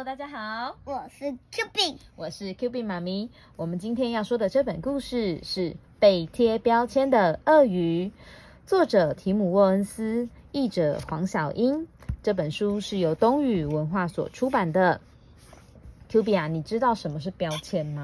Hello，大家好，我是 Q B，我是 Q B 妈咪。我们今天要说的这本故事是被贴标签的鳄鱼，作者提姆沃恩斯，译者黄小英。这本书是由东宇文化所出版的。Q B 啊，你知道什么是标签吗？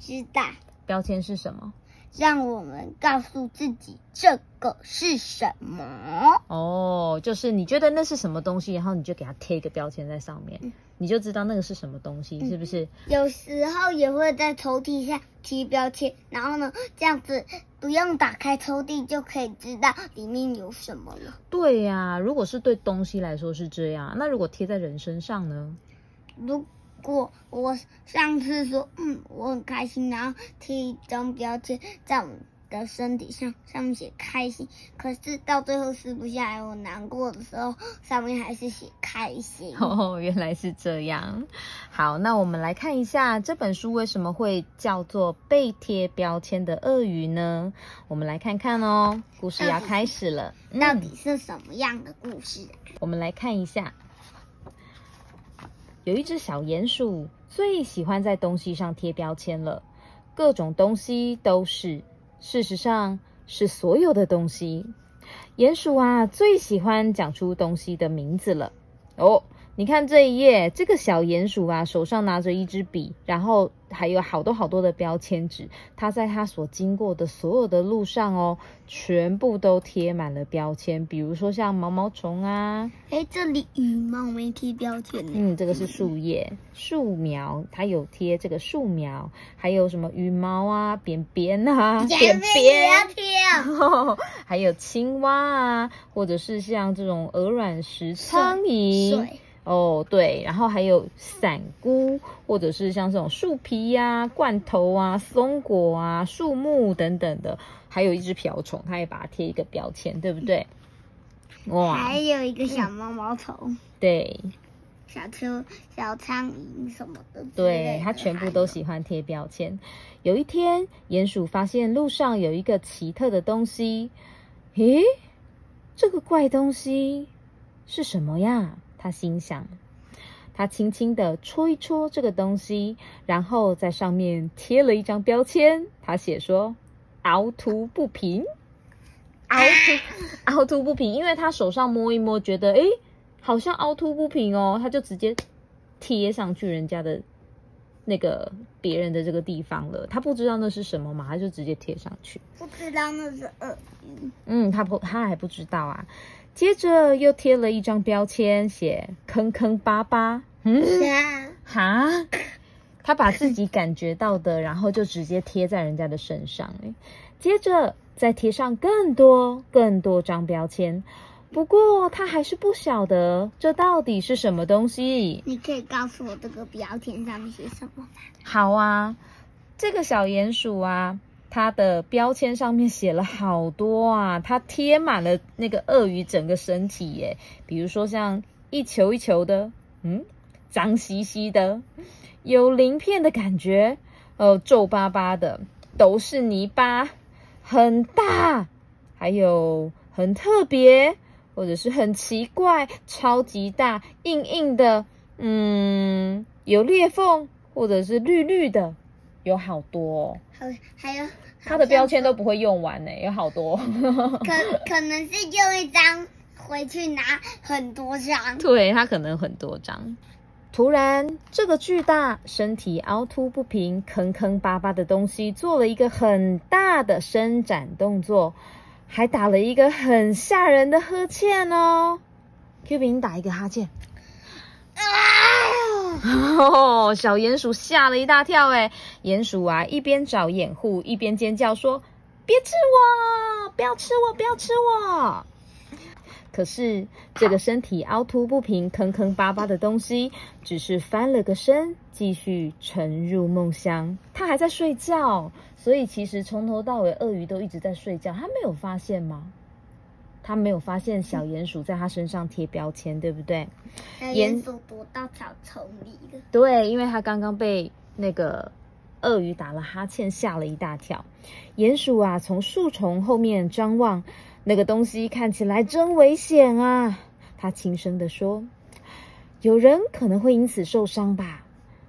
知道。标签是什么？让我们告诉自己这个是什么哦，就是你觉得那是什么东西，然后你就给它贴一个标签在上面，你就知道那个是什么东西，是不是？有时候也会在抽屉下贴标签，然后呢，这样子不用打开抽屉就可以知道里面有什么了。对呀，如果是对东西来说是这样，那如果贴在人身上呢？如果我上次说，嗯，我很开心，然后贴一张标签在我的身体上，上面写开心，可是到最后撕不下来，我难过的时候，上面还是写开心。哦，原来是这样。好，那我们来看一下这本书为什么会叫做被贴标签的鳄鱼呢？我们来看看哦，故事要开始了，到底是什么样的故事？我们来看一下。有一只小鼹鼠，最喜欢在东西上贴标签了。各种东西都是，事实上是所有的东西。鼹鼠啊，最喜欢讲出东西的名字了。哦。你看这一页，这个小鼹鼠啊，手上拿着一支笔，然后还有好多好多的标签纸。它在它所经过的所有的路上哦，全部都贴满了标签。比如说像毛毛虫啊，哎，这里羽毛没贴标签呢。嗯，这个是树叶、树苗，它有贴这个树苗。还有什么羽毛啊、扁扁啊、扁扁要贴。还有青蛙啊，或者是像这种鹅卵石、苍蝇。哦，对，然后还有伞菇，或者是像这种树皮呀、罐头啊、松果啊、树木等等的，还有一只瓢虫，它也把它贴一个标签，对不对？哇，还有一个小毛毛虫，对，小蚯、小苍蝇什么的，对，它全部都喜欢贴标签。有一天，鼹鼠发现路上有一个奇特的东西，咦，这个怪东西是什么呀？他心想，他轻轻地戳一戳这个东西，然后在上面贴了一张标签。他写说：“凹凸不平，凹凸凹凸不平。”因为他手上摸一摸，觉得哎，好像凹凸不平哦，他就直接贴上去人家的那个别人的这个地方了。他不知道那是什么嘛，他就直接贴上去。不知道那是鳄鱼。嗯，他不，他还不知道啊。接着又贴了一张标签，写坑坑巴巴。嗯，哈，他把自己感觉到的，然后就直接贴在人家的身上。接着再贴上更多更多张标签。不过他还是不晓得这到底是什么东西。你可以告诉我这个标签上面写什么吗？好啊，这个小鼹鼠啊。它的标签上面写了好多啊，它贴满了那个鳄鱼整个身体耶。比如说像一球一球的，嗯，脏兮兮的，有鳞片的感觉，呃，皱巴巴的，都是泥巴，很大，还有很特别，或者是很奇怪，超级大，硬硬的，嗯，有裂缝，或者是绿绿的，有好多。还还有。它的标签都不会用完呢，有好多。可可能是用一张回去拿很多张。对，它可能很多张。突然，这个巨大、身体凹凸不平、坑坑巴巴的东西做了一个很大的伸展动作，还打了一个很吓人的呵欠哦。Q 饼打一个哈欠。啊哦，小鼹鼠吓了一大跳，哎，鼹鼠啊，一边找掩护，一边尖叫说：“别吃我，不要吃我，不要吃我！”可是这个身体凹凸不平、坑坑巴巴的东西，只是翻了个身，继续沉入梦乡。它还在睡觉，所以其实从头到尾，鳄鱼都一直在睡觉。它没有发现吗？它没有发现小鼹鼠在它身上贴标签，对不对？鼹鼠躲到草丛里了。对，因为它刚刚被那个鳄鱼打了哈欠，吓了一大跳。鼹鼠啊，从树丛后面张望，那个东西看起来真危险啊！他轻声的说：“有人可能会因此受伤吧。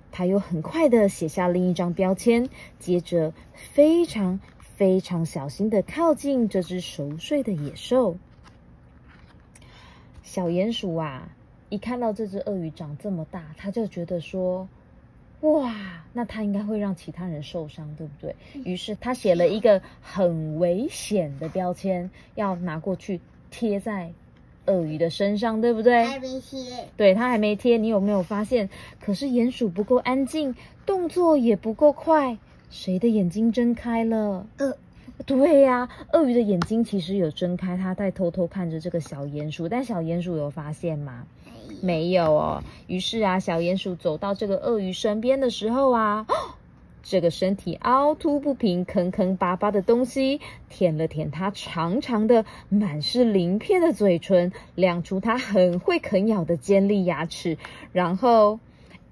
他又很快的写下另一张标签，接着非常非常小心的靠近这只熟睡的野兽。小鼹鼠啊，一看到这只鳄鱼长这么大，他就觉得说：“哇，那他应该会让其他人受伤，对不对？”于是他写了一个很危险的标签，要拿过去贴在。鳄鱼的身上，对不对？还没贴。对，它还没贴。你有没有发现？可是鼹鼠不够安静，动作也不够快。谁的眼睛睁开了？呃，对呀，鳄鱼的眼睛其实有睁开，它在偷偷看着这个小鼹鼠。但小鼹鼠有发现吗？没有哦。于是啊，小鼹鼠走到这个鳄鱼身边的时候啊。这个身体凹凸不平、坑坑巴巴的东西，舔了舔它长长的、满是鳞片的嘴唇，亮出它很会啃咬的尖利牙齿，然后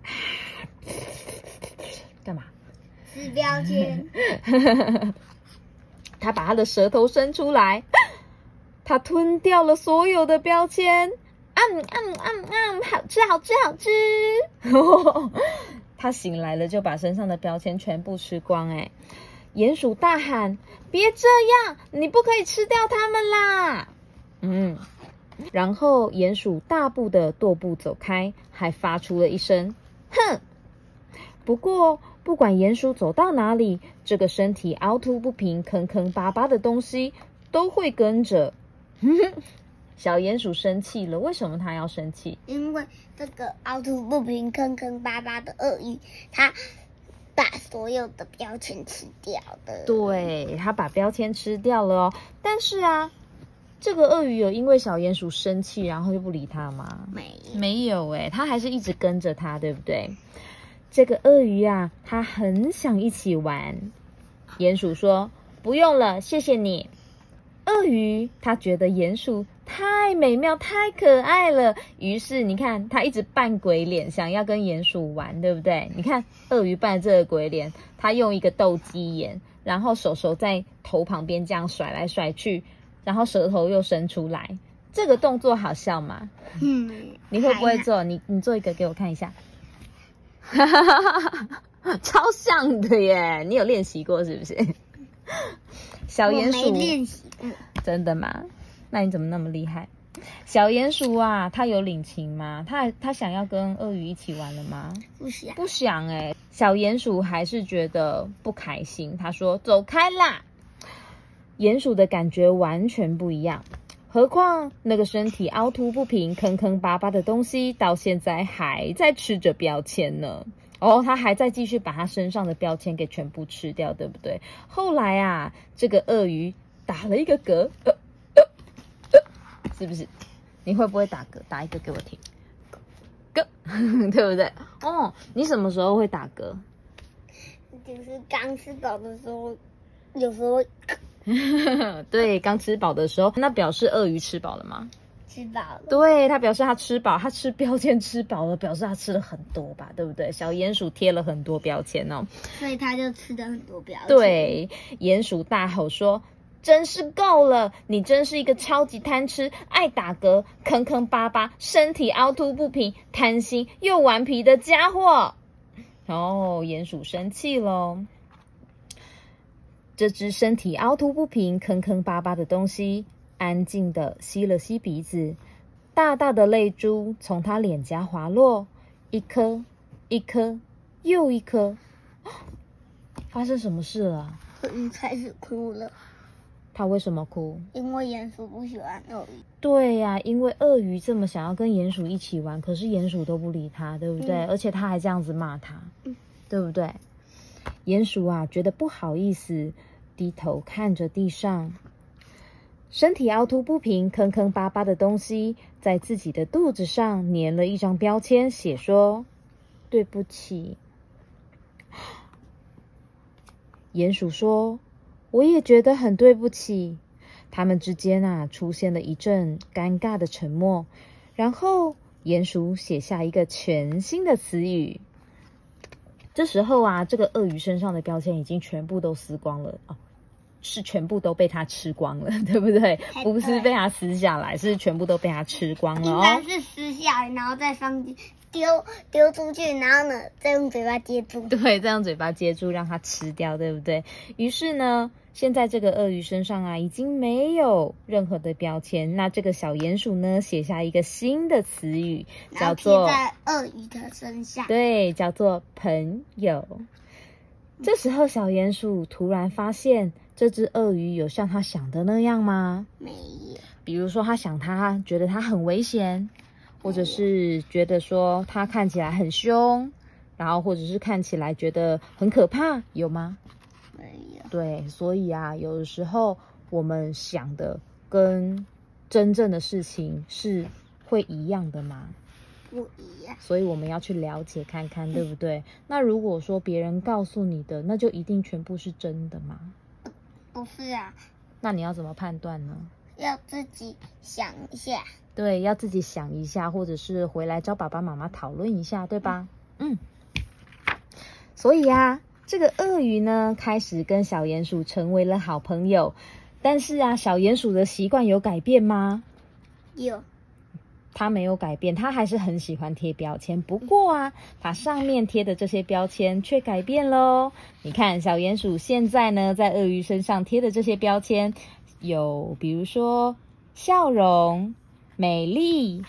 干嘛？撕标签。他把他的舌头伸出来，他吞掉了所有的标签。嗯嗯嗯嗯，好吃，好吃，好吃。他醒来了，就把身上的标签全部吃光。哎，鼹鼠大喊：“别这样，你不可以吃掉它们啦！”嗯，然后鼹鼠大步的踱步走开，还发出了一声“哼”。不过，不管鼹鼠走到哪里，这个身体凹凸不平、坑坑巴巴的东西都会跟着。小鼹鼠生气了，为什么它要生气？因为这个凹凸不平、坑坑巴巴的鳄鱼，它把所有的标签吃掉的。对，它把标签吃掉了哦。但是啊，这个鳄鱼有因为小鼹鼠生气，然后就不理它吗？没，没有哎，它还是一直跟着它，对不对？这个鳄鱼啊，它很想一起玩。鼹鼠说：“不用了，谢谢你。”鳄鱼它觉得鼹鼠。太美妙，太可爱了。于是你看，它一直扮鬼脸，想要跟鼹鼠玩，对不对？你看，鳄鱼扮这个鬼脸，它用一个斗鸡眼，然后手手在头旁边这样甩来甩去，然后舌头又伸出来，这个动作好笑吗？嗯，你会不会做？你你做一个给我看一下，哈哈哈哈哈，超像的耶！你有练习过是不是？小鼹鼠练习过，真的吗？那你怎么那么厉害？小鼹鼠啊，它有领情吗？它它想要跟鳄鱼一起玩了吗？不想，不想哎。小鼹鼠还是觉得不开心。他说：“走开啦！”鼹鼠的感觉完全不一样。何况那个身体凹凸不平、坑坑巴巴的东西，到现在还在吃着标签呢。哦，它还在继续把它身上的标签给全部吃掉，对不对？后来啊，这个鳄鱼打了一个嗝。是不是？你会不会打嗝？打一个给我听，嗝，对不对？哦，你什么时候会打嗝？就是刚吃饱的时候，有时候。对，刚吃饱的时候，那表示鳄鱼吃饱了吗？吃饱了。对，它表示它吃饱，它吃标签吃饱了，表示它吃了很多吧？对不对？小鼹鼠贴了很多标签哦，所以它就吃的很多标签。对，鼹鼠大吼说。真是够了！你真是一个超级贪吃、爱打嗝、坑坑巴巴、身体凹凸不平、贪心又顽皮的家伙。哦，鼹鼠生气喽。这只身体凹凸不平、坑坑巴巴的东西，安静的吸了吸鼻子，大大的泪珠从他脸颊滑落，一颗，一颗，又一颗。发生什么事了？鳄开始哭了。他为什么哭？因为鼹鼠不喜欢鳄鱼。对呀，因为鳄鱼这么想要跟鼹鼠一起玩，可是鼹鼠都不理他，对不对？而且他还这样子骂他，对不对？鼹鼠啊，觉得不好意思，低头看着地上，身体凹凸不平、坑坑巴巴的东西，在自己的肚子上粘了一张标签，写说：“对不起。”鼹鼠说。我也觉得很对不起。他们之间啊，出现了一阵尴尬的沉默。然后，鼹鼠写下一个全新的词语。这时候啊，这个鳄鱼身上的标签已经全部都撕光了哦，是全部都被它吃光了，对不对？不是被它撕下来，是全部都被它吃光了哦。是撕下来，然后再放进丢丢出去，然后呢再用嘴巴接住。对，再用嘴巴接住，让它吃掉，对不对？于是呢，现在这个鳄鱼身上啊，已经没有任何的标签。那这个小鼹鼠呢，写下一个新的词语，叫做在鳄鱼的身上。对，叫做朋友。这时候，小鼹鼠突然发现，这只鳄鱼有像它想的那样吗？没有，比如说，他想它觉得它很危险，或者是觉得说他看起来很凶，然后或者是看起来觉得很可怕，有吗？没有，对，所以啊，有的时候我们想的跟真正的事情是会一样的吗？不一样。所以我们要去了解看看，对不对？那如果说别人告诉你的，那就一定全部是真的吗？不是啊，那你要怎么判断呢？要自己想一下。对，要自己想一下，或者是回来找爸爸妈妈讨论一下，对吧？嗯。所以呀、这个鳄鱼呢，开始跟小鼹鼠成为了好朋友。但是啊，小鼹鼠的习惯有改变吗？有，它没有改变，它还是很喜欢贴标签。不过啊，它上面贴的这些标签却改变喽。你看，小鼹鼠现在呢，在鳄鱼身上贴的这些标签，有比如说笑容、美丽、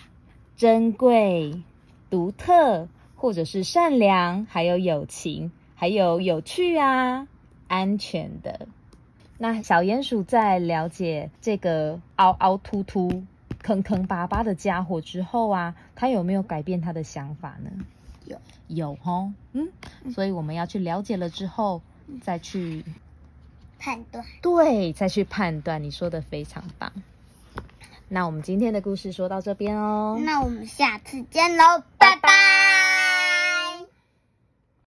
珍贵、独特，或者是善良，还有友情，还有有趣啊、安全的。那小鼹鼠在了解这个凹凹凸凸、坑坑巴巴的家伙之后啊，它有没有改变它的想法呢？有，有哦，嗯，所以我们要去了解了之后，再去判断。对，再去判断。你说的非常棒。那我们今天的故事说到这边哦。那我们下次见喽，拜拜。